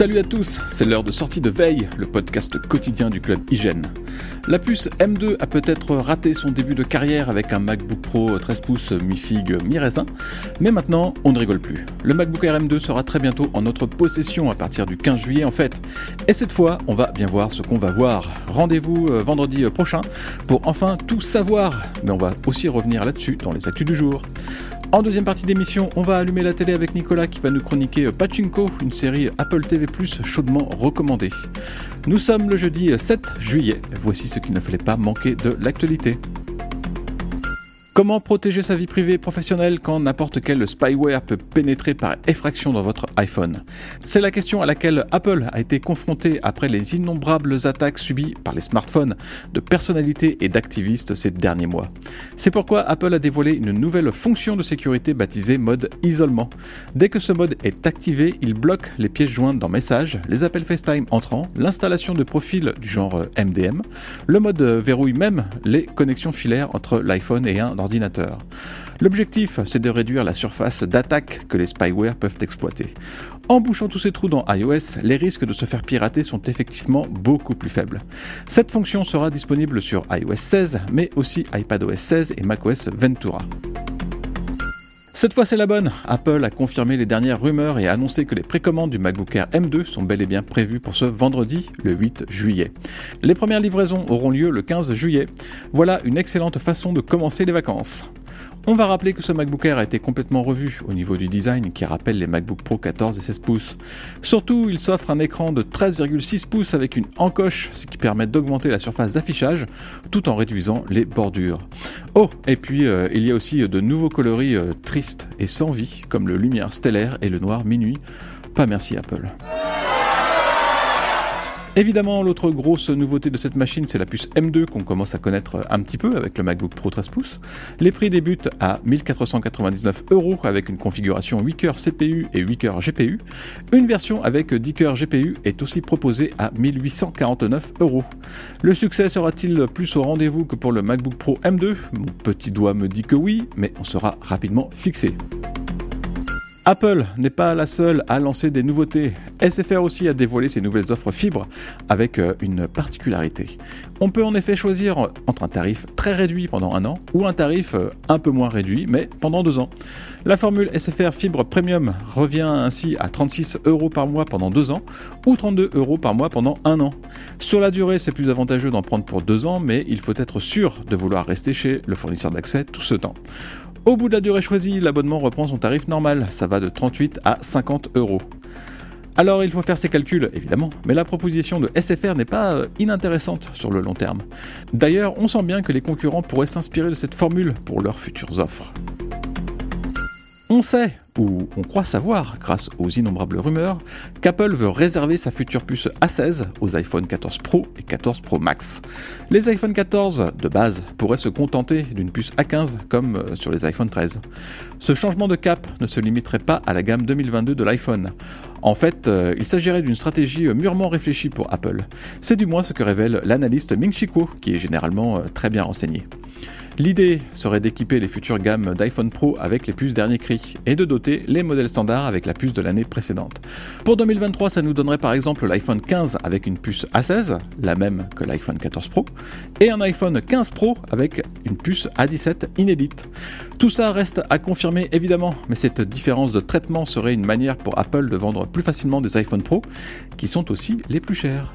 Salut à tous, c'est l'heure de sortie de veille, le podcast quotidien du club Hygiène. La puce M2 a peut-être raté son début de carrière avec un MacBook Pro 13 pouces mi-figue, mi-raisin, mais maintenant on ne rigole plus. Le MacBook Air M2 sera très bientôt en notre possession à partir du 15 juillet en fait, et cette fois on va bien voir ce qu'on va voir. Rendez-vous euh, vendredi prochain pour enfin tout savoir, mais on va aussi revenir là-dessus dans les actus du jour. En deuxième partie d'émission, on va allumer la télé avec Nicolas qui va nous chroniquer Pachinko, une série Apple TV chaudement recommandée. Nous sommes le jeudi 7 juillet. Voici ce qu'il ne fallait pas manquer de l'actualité. Comment protéger sa vie privée et professionnelle quand n'importe quel spyware peut pénétrer par effraction dans votre iPhone? C'est la question à laquelle Apple a été confronté après les innombrables attaques subies par les smartphones de personnalités et d'activistes ces derniers mois. C'est pourquoi Apple a dévoilé une nouvelle fonction de sécurité baptisée mode isolement. Dès que ce mode est activé, il bloque les pièces jointes dans Messages, les appels FaceTime entrants, l'installation de profils du genre MDM. Le mode verrouille même les connexions filaires entre l'iPhone et un L'objectif, c'est de réduire la surface d'attaque que les spyware peuvent exploiter. En bouchant tous ces trous dans iOS, les risques de se faire pirater sont effectivement beaucoup plus faibles. Cette fonction sera disponible sur iOS 16, mais aussi iPadOS 16 et macOS Ventura. Cette fois c'est la bonne. Apple a confirmé les dernières rumeurs et a annoncé que les précommandes du MacBook Air M2 sont bel et bien prévues pour ce vendredi, le 8 juillet. Les premières livraisons auront lieu le 15 juillet. Voilà une excellente façon de commencer les vacances. On va rappeler que ce MacBook Air a été complètement revu au niveau du design qui rappelle les MacBook Pro 14 et 16 pouces. Surtout, il s'offre un écran de 13,6 pouces avec une encoche, ce qui permet d'augmenter la surface d'affichage tout en réduisant les bordures. Oh, et puis euh, il y a aussi de nouveaux coloris euh, tristes et sans vie, comme le lumière stellaire et le noir minuit. Pas merci Apple. Évidemment, l'autre grosse nouveauté de cette machine, c'est la puce M2 qu'on commence à connaître un petit peu avec le MacBook Pro 13 pouces. Les prix débutent à 1499 euros avec une configuration 8 cœurs CPU et 8 cœurs GPU. Une version avec 10 cœurs GPU est aussi proposée à 1849 euros. Le succès sera-t-il plus au rendez-vous que pour le MacBook Pro M2 Mon petit doigt me dit que oui, mais on sera rapidement fixé. Apple n'est pas la seule à lancer des nouveautés. SFR aussi a dévoilé ses nouvelles offres fibres avec euh, une particularité. On peut en effet choisir entre un tarif très réduit pendant un an ou un tarif euh, un peu moins réduit mais pendant deux ans. La formule SFR Fibre Premium revient ainsi à 36 euros par mois pendant deux ans ou 32 euros par mois pendant un an. Sur la durée, c'est plus avantageux d'en prendre pour deux ans, mais il faut être sûr de vouloir rester chez le fournisseur d'accès tout ce temps. Au bout de la durée choisie, l'abonnement reprend son tarif normal, ça va de 38 à 50 euros. Alors il faut faire ses calculs, évidemment, mais la proposition de SFR n'est pas euh, inintéressante sur le long terme. D'ailleurs, on sent bien que les concurrents pourraient s'inspirer de cette formule pour leurs futures offres. On sait, ou on croit savoir, grâce aux innombrables rumeurs, qu'Apple veut réserver sa future puce A16 aux iPhone 14 Pro et 14 Pro Max. Les iPhone 14 de base pourraient se contenter d'une puce A15 comme euh, sur les iPhone 13. Ce changement de cap ne se limiterait pas à la gamme 2022 de l'iPhone. En fait, euh, il s'agirait d'une stratégie euh, mûrement réfléchie pour Apple. C'est du moins ce que révèle l'analyste Ming Chi qui est généralement très bien renseigné. L'idée serait d'équiper les futures gammes d'iPhone Pro avec les puces dernier cri et de doter les modèles standards avec la puce de l'année précédente. Pour 2023, ça nous donnerait par exemple l'iPhone 15 avec une puce A16, la même que l'iPhone 14 Pro, et un iPhone 15 Pro avec une puce A17 inédite. Tout ça reste à confirmer évidemment, mais cette différence de traitement serait une manière pour Apple de vendre plus facilement des iPhone Pro, qui sont aussi les plus chers.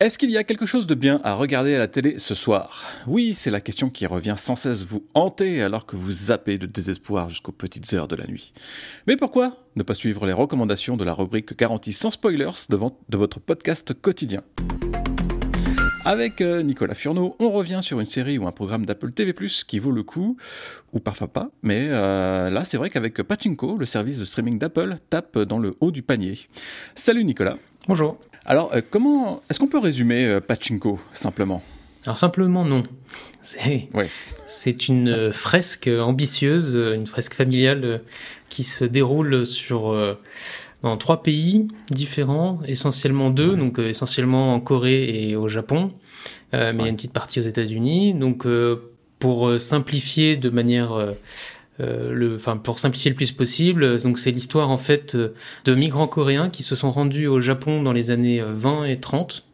Est-ce qu'il y a quelque chose de bien à regarder à la télé ce soir? Oui, c'est la question qui revient sans cesse vous hanter alors que vous zappez de désespoir jusqu'aux petites heures de la nuit. Mais pourquoi ne pas suivre les recommandations de la rubrique garantie sans spoilers de votre podcast quotidien? Avec euh, Nicolas Furneau, on revient sur une série ou un programme d'Apple TV+, qui vaut le coup, ou parfois pas, mais euh, là c'est vrai qu'avec Pachinko, le service de streaming d'Apple tape dans le haut du panier. Salut Nicolas Bonjour alors, euh, comment est-ce qu'on peut résumer euh, Pachinko simplement? Alors simplement non. C'est une euh, fresque ambitieuse, une fresque familiale qui se déroule sur dans trois pays différents, essentiellement deux, donc essentiellement en Corée et au Japon, mais il y a une petite partie aux États-Unis. Donc pour simplifier de manière le, enfin pour simplifier le plus possible, donc c'est l'histoire en fait de migrants coréens qui se sont rendus au Japon dans les années 20 et 30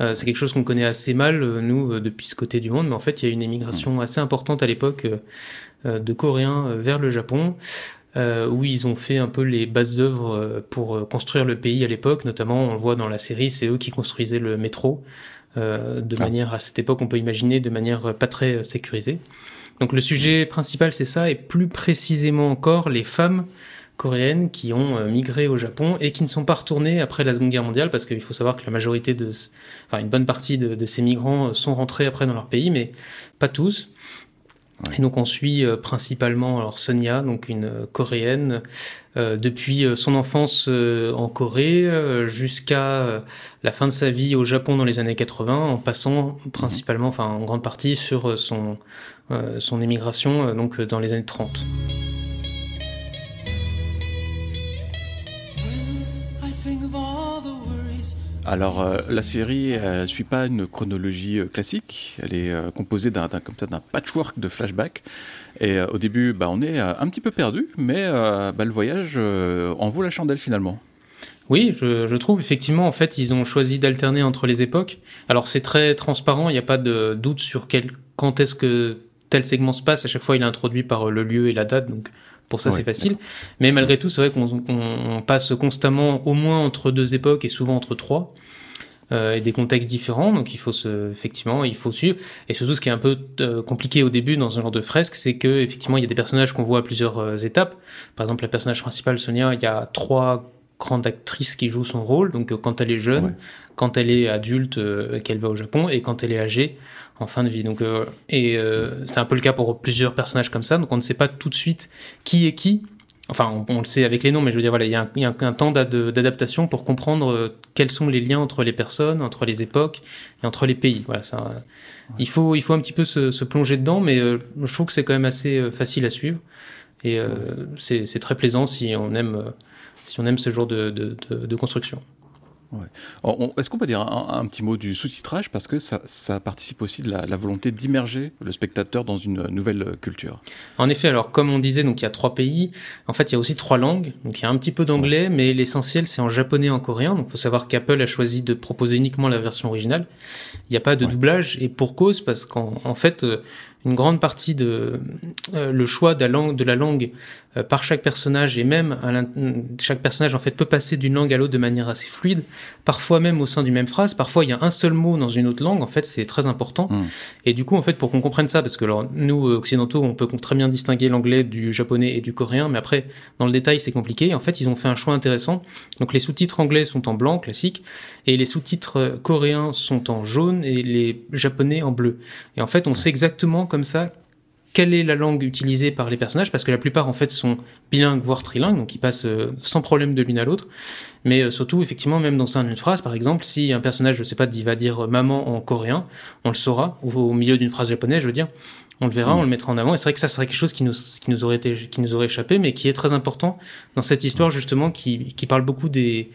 euh, c'est quelque chose qu'on connaît assez mal, euh, nous, euh, depuis ce côté du monde, mais en fait, il y a une émigration assez importante à l'époque de Coréens vers le Japon, où ils ont fait un peu les bases œuvres pour construire le pays à l'époque, notamment, on le voit dans la série, c'est eux qui construisaient le métro, de ah. manière, à cette époque, on peut imaginer, de manière pas très sécurisée. Donc le sujet principal, c'est ça, et plus précisément encore, les femmes coréennes qui ont euh, migré au Japon et qui ne sont pas retournées après la Seconde Guerre mondiale, parce qu'il faut savoir que la majorité de, enfin une bonne partie de, ces migrants euh, sont rentrés après dans leur pays, mais pas tous. Et donc on suit euh, principalement alors Sonia, donc une coréenne, depuis son enfance en Corée jusqu'à la fin de sa vie au Japon dans les années 80, en passant principalement, enfin en grande partie sur son son émigration donc dans les années 30. Alors, euh, la série ne suit pas une chronologie euh, classique. Elle est euh, composée d'un d'un patchwork de flashbacks. Et au début, bah, on est un petit peu perdu, mais bah, le voyage en vaut la chandelle finalement. Oui, je, trouve effectivement, en fait, ils ont choisi d'alterner entre les époques. Alors, c'est très transparent, il n'y a pas de doute sur quel, quand est-ce que tel segment se passe. À chaque fois, il est introduit par le lieu et la date. Donc, pour ça, c'est facile. Mais malgré tout, c'est vrai qu'on passe constamment au moins entre deux époques et souvent entre trois. Euh, et des contextes différents, donc il faut se, effectivement, il faut suivre. Et surtout, ce qui est un peu euh, compliqué au début dans ce genre de fresque, c'est que effectivement, il y a des personnages qu'on voit à plusieurs euh, étapes. Par exemple, la personnage principale, Sonia, il y a trois grandes actrices qui jouent son rôle. Donc, quand elle est jeune, quand elle est adulte, qu'elle va au Japon, et quand elle est âgée, en fin de vie. Donc, euh, et euh, c'est un peu le cas pour plusieurs personnages comme ça. Donc, on ne sait pas tout de suite qui est qui. Enfin, on, le sait avec les noms, mais je veux dire, voilà, il y a un, il y a un temps d'adaptation pour comprendre euh, quels sont les liens entre les personnes, entre les époques et entre les pays. Voilà, ça, il faut, il faut un petit peu se, se plonger dedans, mais je trouve que c'est quand même assez facile à suivre et c'est très plaisant si on aime, si on aime ce genre de, de, de construction. Est-ce qu'on peut dire un, petit mot du sous-titrage parce que ça, participe aussi de la, volonté d'immerger le spectateur dans une nouvelle culture? En effet, alors comme on disait, donc il y a trois pays. En fait, il y a aussi trois langues. Donc il y a un petit peu d'anglais, mais l'essentiel c'est en japonais et en coréen. Donc il faut savoir qu'Apple a choisi de proposer uniquement la version originale. Il n'y a pas de doublage et pour cause parce qu'en fait, euh, une grande partie de euh, le choix de la langue, de la langue euh, par chaque personnage et même chaque personnage en fait peut passer d'une langue à l'autre de manière assez fluide, parfois même au sein d'une même phrase, parfois il y a un seul mot dans une autre langue, en fait c'est très important. Hmm. Et du coup en fait pour qu'on comprenne ça, parce que alors, nous occidentaux on peut très bien distinguer l'anglais du japonais et du coréen, mais après dans le détail c'est compliqué. En fait ils ont fait un choix intéressant. Donc les sous-titres anglais sont en blanc classique et les sous-titres coréens sont en jaune et les japonais en bleu. Et en fait on sait exactement comme ça quelle est la langue utilisée par les personnages, parce que la plupart en fait sont bilingues, voire trilingues, donc ils passent euh, sans problème de l'une à l'autre. Mais euh, surtout, effectivement, même dans une phrase, par exemple, si un personnage, je sais pas, va dire maman en coréen, on le saura, ou au milieu d'une phrase japonaise, je veux dire, on le verra, mm. on le mettra en avant. Et c'est vrai que ça serait quelque chose qui nous, qui nous aurait été, qui nous aurait échappé, mais qui est très important dans cette histoire, justement, qui, qui parle beaucoup des,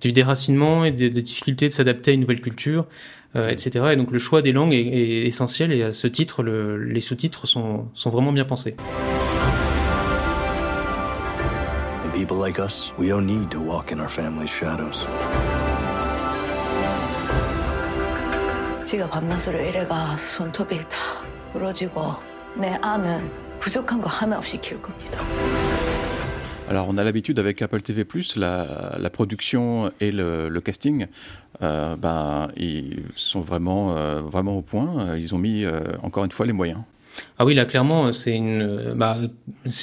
du déracinement et des, des difficultés de s'adapter à une nouvelle culture, etc. Et donc le choix des langues est, essentiel et à ce titre, les sous-titres sont, sont vraiment bien pensés. people like us, we don't need to walk in our family's shadows. 손톱이 다 부러지고 내 아는 부족한 거 하나 없이 키울 겁니다. Alors, on a l'habitude avec Apple TV+, la, la production et le, casting, euh, ben, ils sont vraiment, euh, vraiment au point. Ils ont mis, euh, encore une fois, les moyens. Ah oui, là clairement, c'est une, bah,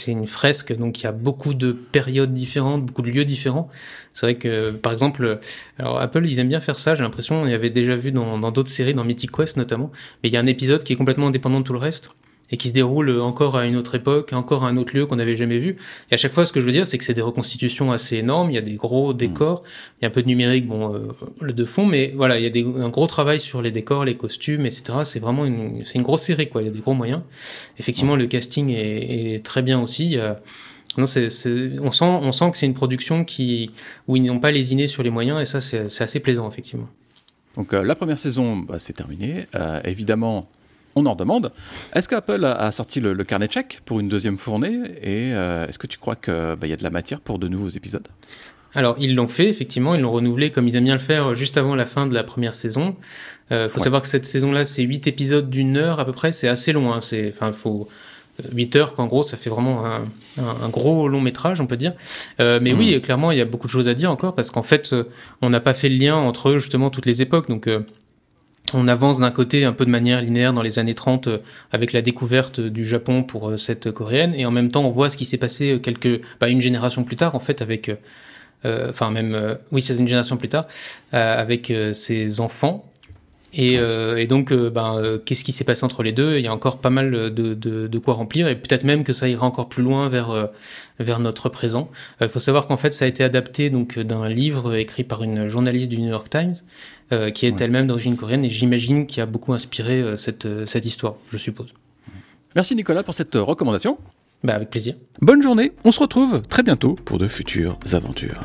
une fresque, donc il y a beaucoup de périodes différentes, beaucoup de lieux différents. C'est vrai que, par exemple, alors Apple, ils aiment bien faire ça. J'ai l'impression, on y avait déjà vu dans d'autres séries, dans Mythic Quest notamment. Mais il y a un épisode qui est complètement indépendant de tout le reste et qui se déroule encore à une autre époque, encore à un autre lieu qu'on n'avait jamais vu. Et à chaque fois, ce que je veux dire, c'est que c'est des reconstitutions assez énormes. Il y a des gros décors, il y a un peu de numérique, bon, euh, le de fond, mais voilà, il y a des, un gros travail sur les décors, les costumes, etc. C'est vraiment une, c'est une grosse série, quoi. Il y a des gros moyens. Effectivement, le casting est, est très bien aussi. non, c'est, on sent, on sent que c'est une production qui, où ils n'ont pas lésiné sur les moyens, et ça, c'est, assez plaisant, effectivement. Donc, euh, la première saison, bah, c'est terminé. Euh, évidemment, on en demande. Est-ce qu'Apple a, sorti le, carnet check pour une deuxième fournée Et est-ce que tu crois qu'il bah, y a de la matière pour de nouveaux épisodes? Alors, ils l'ont fait, effectivement, ils l'ont renouvelé comme ils aiment bien le faire juste avant la fin de la première saison. Il euh, faut savoir que cette saison-là, c'est 8 épisodes d'une heure à peu près, c'est assez long. Hein. C'est, enfin, faut 8 euh, heures, qu'en gros, ça fait vraiment un, un, gros long métrage, on peut dire. Euh, mais oui, mm. clairement, il y a beaucoup de choses à dire encore parce qu'en fait, euh, on n'a pas fait le lien entre justement toutes les époques. Donc, on avance d'un côté un peu de manière linéaire dans les années 30 avec la découverte du Japon pour cette coréenne et en même temps on voit ce qui s'est passé quelques bah, une génération plus tard en fait avec enfin même oui c'est une génération plus tard avec ses enfants et, euh, et, donc, euh, ben, euh, qu'est-ce qui s'est passé entre les deux? Il y a encore pas mal de, de, de quoi remplir, et peut-être même que ça ira encore plus loin vers vers notre présent. Il faut savoir qu'en fait, ça a été adapté donc d'un livre écrit par une journaliste du New York Times, qui est elle-même d'origine coréenne, et j'imagine qu'il a beaucoup inspiré cette cette histoire, je suppose. Merci Nicolas pour cette recommandation. Bah, avec plaisir. Bonne journée. On se retrouve très bientôt pour de futures aventures.